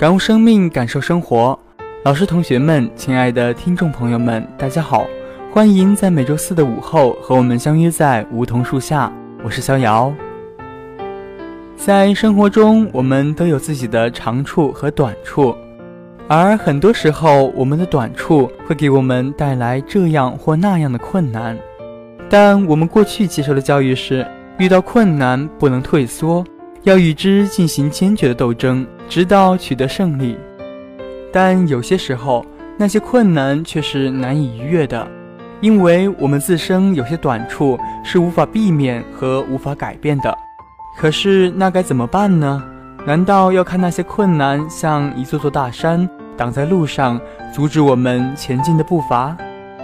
感悟生命，感受生活。老师、同学们，亲爱的听众朋友们，大家好，欢迎在每周四的午后和我们相约在梧桐树下。我是逍遥。在生活中，我们都有自己的长处和短处，而很多时候，我们的短处会给我们带来这样或那样的困难。但我们过去接受的教育是，遇到困难不能退缩。要与之进行坚决的斗争，直到取得胜利。但有些时候，那些困难却是难以逾越的，因为我们自身有些短处是无法避免和无法改变的。可是那该怎么办呢？难道要看那些困难像一座座大山挡在路上，阻止我们前进的步伐？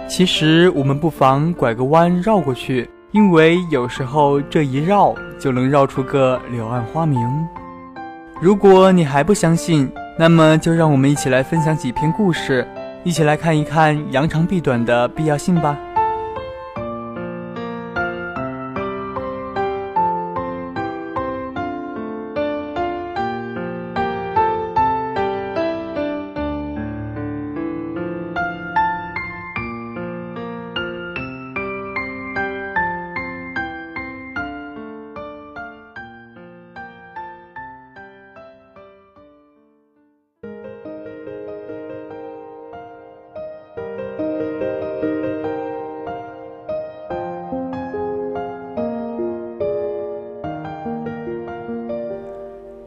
其实我们不妨拐个弯绕过去。因为有时候这一绕就能绕出个柳暗花明。如果你还不相信，那么就让我们一起来分享几篇故事，一起来看一看扬长避短的必要性吧。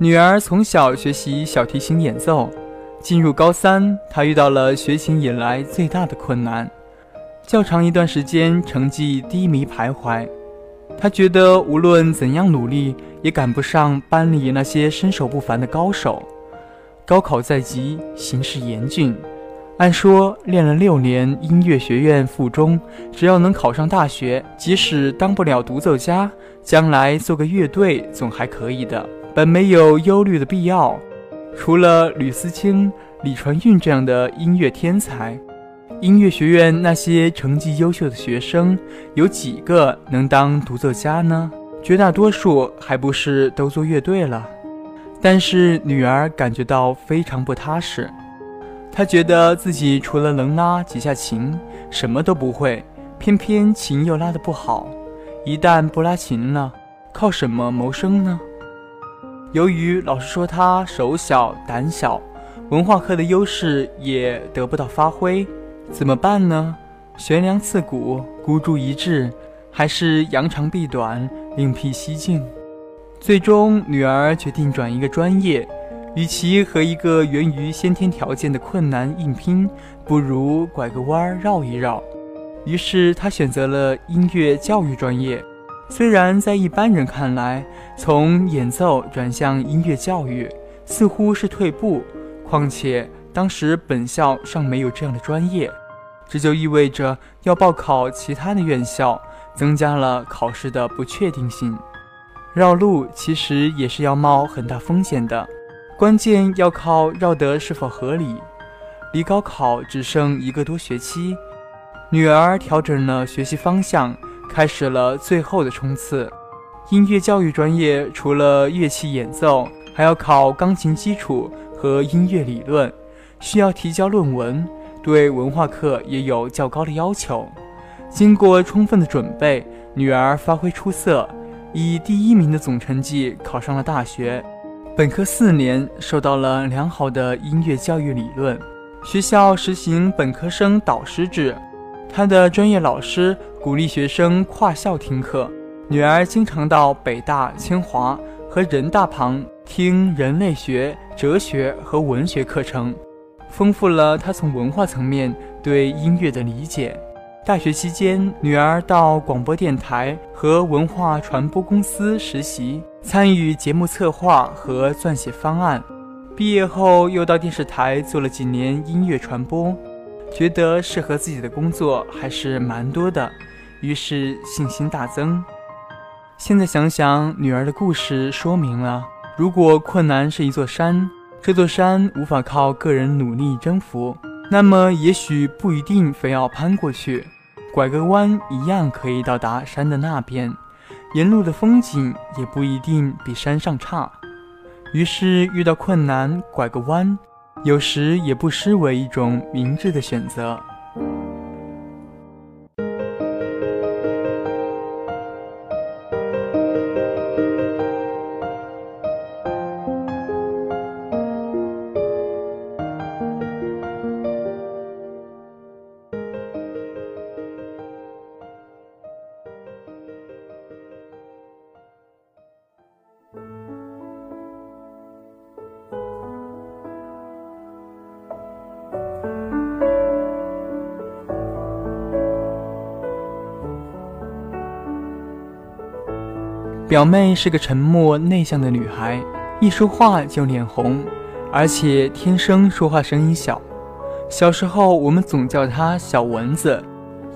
女儿从小学习小提琴演奏，进入高三，她遇到了学琴以来最大的困难，较长一段时间成绩低迷徘徊。她觉得无论怎样努力，也赶不上班里那些身手不凡的高手。高考在即，形势严峻。按说练了六年音乐学院附中，只要能考上大学，即使当不了独奏家，将来做个乐队总还可以的。本没有忧虑的必要，除了吕思清、李传运这样的音乐天才，音乐学院那些成绩优秀的学生，有几个能当独奏家呢？绝大多数还不是都做乐队了。但是女儿感觉到非常不踏实，她觉得自己除了能拉几下琴，什么都不会，偏偏琴又拉得不好，一旦不拉琴了，靠什么谋生呢？由于老师说他手小胆小，文化课的优势也得不到发挥，怎么办呢？悬梁刺股，孤注一掷，还是扬长避短，另辟蹊径？最终，女儿决定转一个专业，与其和一个源于先天条件的困难硬拼，不如拐个弯儿绕一绕。于是，她选择了音乐教育专业。虽然在一般人看来，从演奏转向音乐教育似乎是退步，况且当时本校尚没有这样的专业，这就意味着要报考其他的院校，增加了考试的不确定性。绕路其实也是要冒很大风险的，关键要靠绕得是否合理。离高考只剩一个多学期，女儿调整了学习方向。开始了最后的冲刺。音乐教育专业除了乐器演奏，还要考钢琴基础和音乐理论，需要提交论文，对文化课也有较高的要求。经过充分的准备，女儿发挥出色，以第一名的总成绩考上了大学。本科四年受到了良好的音乐教育理论，学校实行本科生导师制。他的专业老师鼓励学生跨校听课。女儿经常到北大、清华和人大旁听人类学、哲学和文学课程，丰富了她从文化层面对音乐的理解。大学期间，女儿到广播电台和文化传播公司实习，参与节目策划和撰写方案。毕业后，又到电视台做了几年音乐传播，觉得适合自己的工作还是蛮多的，于是信心大增。现在想想，女儿的故事说明了，如果困难是一座山，这座山无法靠个人努力征服。那么，也许不一定非要攀过去，拐个弯一样可以到达山的那边，沿路的风景也不一定比山上差。于是，遇到困难，拐个弯，有时也不失为一种明智的选择。表妹是个沉默内向的女孩，一说话就脸红，而且天生说话声音小。小时候我们总叫她小蚊子，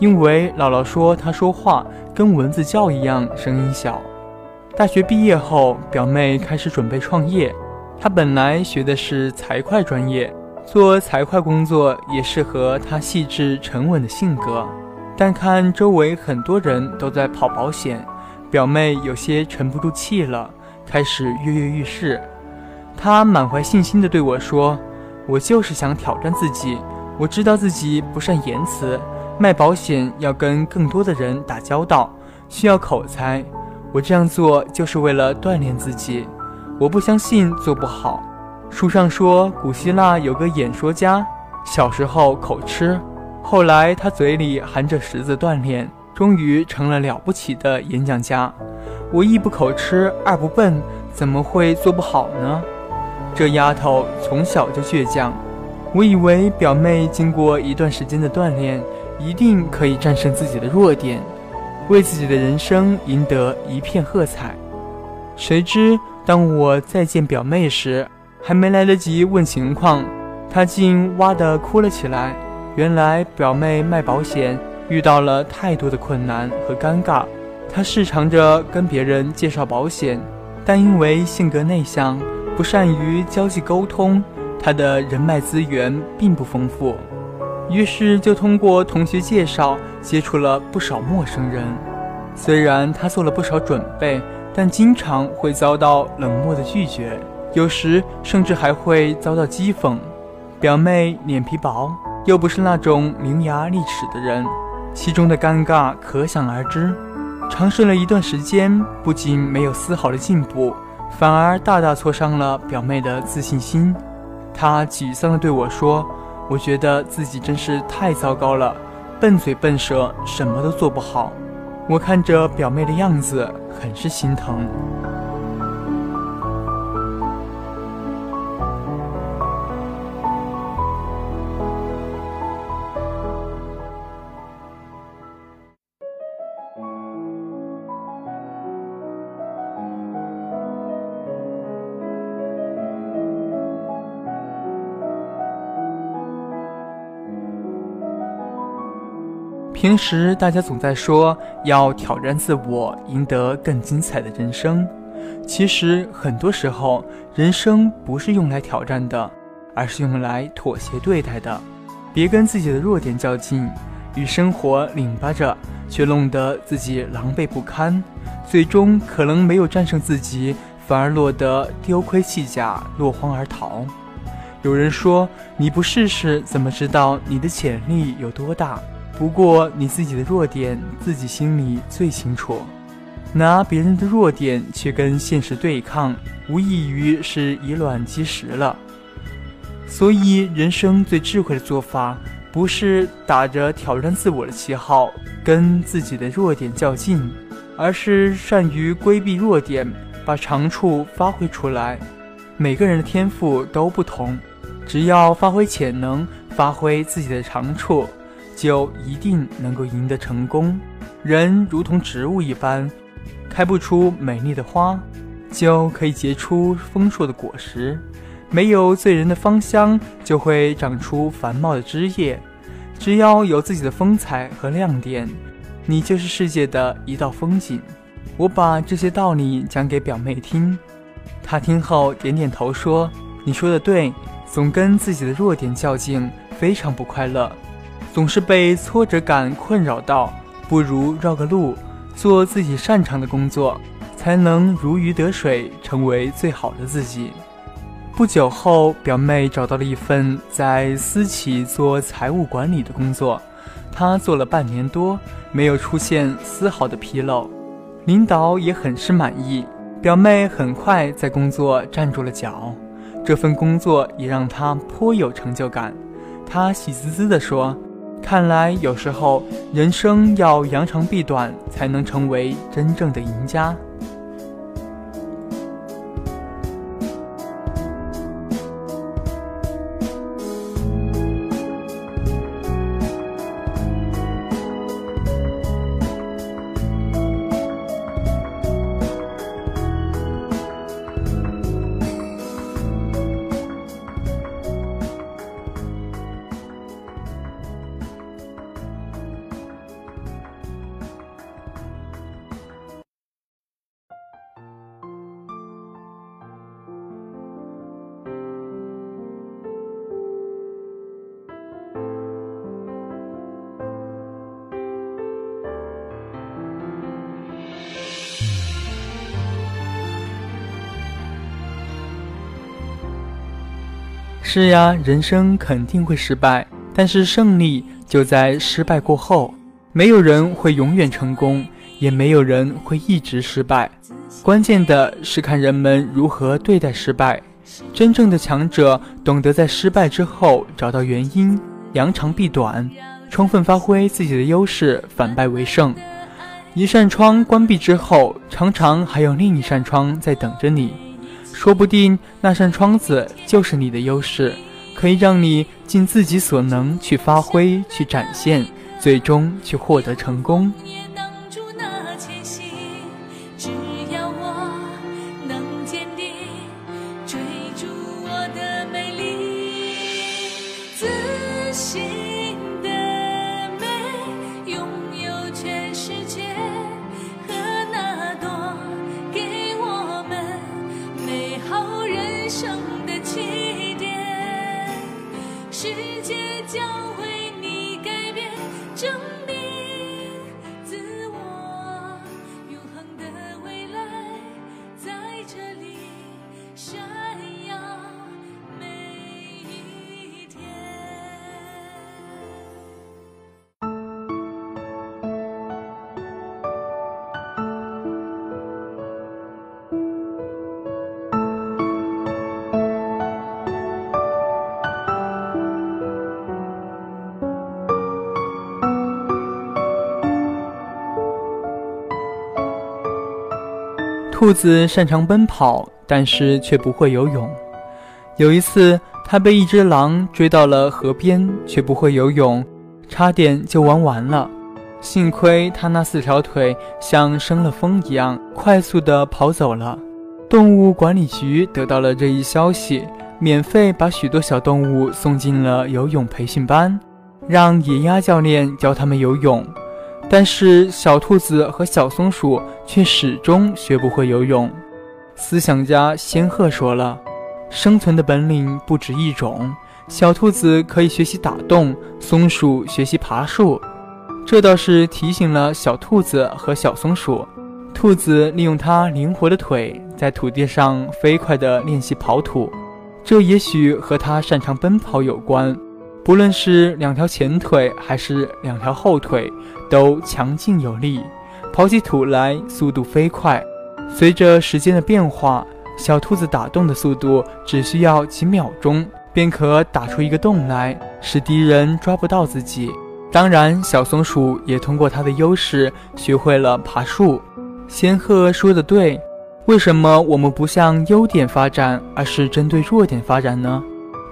因为姥姥说她说话跟蚊子叫一样，声音小。大学毕业后，表妹开始准备创业。她本来学的是财会专业，做财会工作也适合她细致沉稳的性格，但看周围很多人都在跑保险。表妹有些沉不住气了，开始跃跃欲试。她满怀信心地对我说：“我就是想挑战自己。我知道自己不善言辞，卖保险要跟更多的人打交道，需要口才。我这样做就是为了锻炼自己。我不相信做不好。书上说，古希腊有个演说家，小时候口吃，后来他嘴里含着石子锻炼。”终于成了了不起的演讲家。我一不口吃，二不笨，怎么会做不好呢？这丫头从小就倔强。我以为表妹经过一段时间的锻炼，一定可以战胜自己的弱点，为自己的人生赢得一片喝彩。谁知当我再见表妹时，还没来得及问情况，她竟哇地哭了起来。原来表妹卖保险。遇到了太多的困难和尴尬，他试尝着跟别人介绍保险，但因为性格内向，不善于交际沟通，他的人脉资源并不丰富，于是就通过同学介绍接触了不少陌生人。虽然他做了不少准备，但经常会遭到冷漠的拒绝，有时甚至还会遭到讥讽。表妹脸皮薄，又不是那种伶牙俐齿的人。其中的尴尬可想而知。尝试了一段时间，不仅没有丝毫的进步，反而大大挫伤了表妹的自信心。她沮丧地对我说：“我觉得自己真是太糟糕了，笨嘴笨舌，什么都做不好。”我看着表妹的样子，很是心疼。平时大家总在说要挑战自我，赢得更精彩的人生。其实很多时候，人生不是用来挑战的，而是用来妥协对待的。别跟自己的弱点较劲，与生活拧巴着，却弄得自己狼狈不堪，最终可能没有战胜自己，反而落得丢盔弃甲，落荒而逃。有人说：“你不试试，怎么知道你的潜力有多大？”不过你自己的弱点，自己心里最清楚。拿别人的弱点去跟现实对抗，无异于是以卵击石了。所以，人生最智慧的做法，不是打着挑战自我的旗号跟自己的弱点较劲，而是善于规避弱点，把长处发挥出来。每个人的天赋都不同，只要发挥潜能，发挥自己的长处，就一定能够赢得成功。人如同植物一般。开不出美丽的花，就可以结出丰硕的果实；没有醉人的芳香，就会长出繁茂的枝叶。只要有自己的风采和亮点，你就是世界的一道风景。我把这些道理讲给表妹听，她听后点点头说：“你说的对，总跟自己的弱点较劲，非常不快乐，总是被挫折感困扰到，不如绕个路。”做自己擅长的工作，才能如鱼得水，成为最好的自己。不久后，表妹找到了一份在私企做财务管理的工作，她做了半年多，没有出现丝毫的纰漏，领导也很是满意。表妹很快在工作站住了脚，这份工作也让她颇有成就感。她喜滋滋地说。看来，有时候人生要扬长避短，才能成为真正的赢家。是呀，人生肯定会失败，但是胜利就在失败过后。没有人会永远成功，也没有人会一直失败。关键的是看人们如何对待失败。真正的强者懂得在失败之后找到原因，扬长避短，充分发挥自己的优势，反败为胜。一扇窗关闭之后，常常还有另一扇窗在等着你。说不定那扇窗子就是你的优势，可以让你尽自己所能去发挥、去展现，最终去获得成功。兔子擅长奔跑，但是却不会游泳。有一次，它被一只狼追到了河边，却不会游泳，差点就玩完了。幸亏它那四条腿像生了风一样，快速地跑走了。动物管理局得到了这一消息，免费把许多小动物送进了游泳培训班，让野鸭教练教它们游泳。但是小兔子和小松鼠却始终学不会游泳。思想家仙鹤说了：“生存的本领不止一种，小兔子可以学习打洞，松鼠学习爬树。”这倒是提醒了小兔子和小松鼠。兔子利用它灵活的腿，在土地上飞快地练习跑土，这也许和它擅长奔跑有关。不论是两条前腿还是两条后腿，都强劲有力，刨起土来速度飞快。随着时间的变化，小兔子打洞的速度只需要几秒钟，便可打出一个洞来，使敌人抓不到自己。当然，小松鼠也通过它的优势学会了爬树。仙鹤说的对，为什么我们不向优点发展，而是针对弱点发展呢？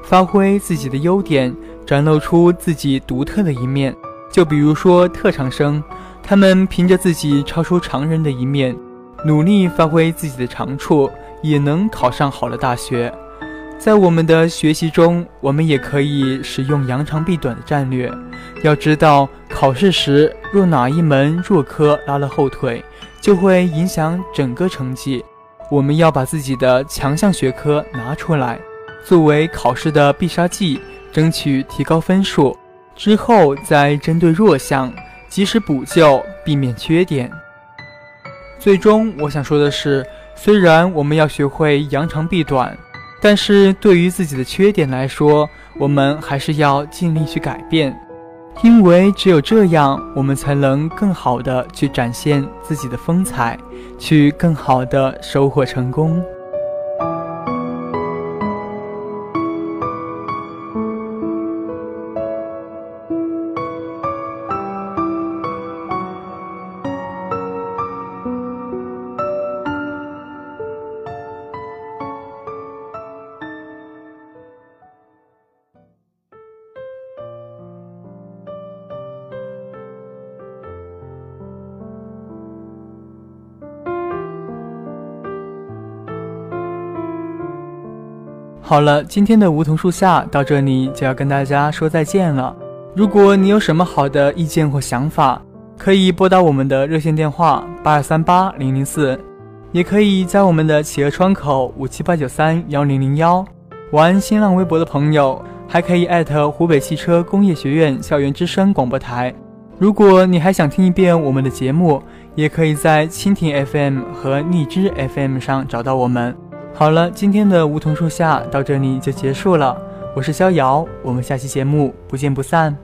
发挥自己的优点，展露出自己独特的一面。就比如说特长生，他们凭着自己超出常人的一面，努力发挥自己的长处，也能考上好的大学。在我们的学习中，我们也可以使用扬长避短的战略。要知道，考试时若哪一门弱科拉了后腿，就会影响整个成绩。我们要把自己的强项学科拿出来，作为考试的必杀技，争取提高分数。之后再针对弱项及时补救，避免缺点。最终，我想说的是，虽然我们要学会扬长避短。但是对于自己的缺点来说，我们还是要尽力去改变，因为只有这样，我们才能更好的去展现自己的风采，去更好的收获成功。好了，今天的梧桐树下到这里就要跟大家说再见了。如果你有什么好的意见或想法，可以拨打我们的热线电话八二三八零零四，也可以在我们的企鹅窗口五七八九三幺零零幺。玩新浪微博的朋友，还可以艾特湖北汽车工业学院校园之声广播台。如果你还想听一遍我们的节目，也可以在蜻蜓 FM 和荔枝 FM 上找到我们。好了，今天的梧桐树下到这里就结束了。我是逍遥，我们下期节目不见不散。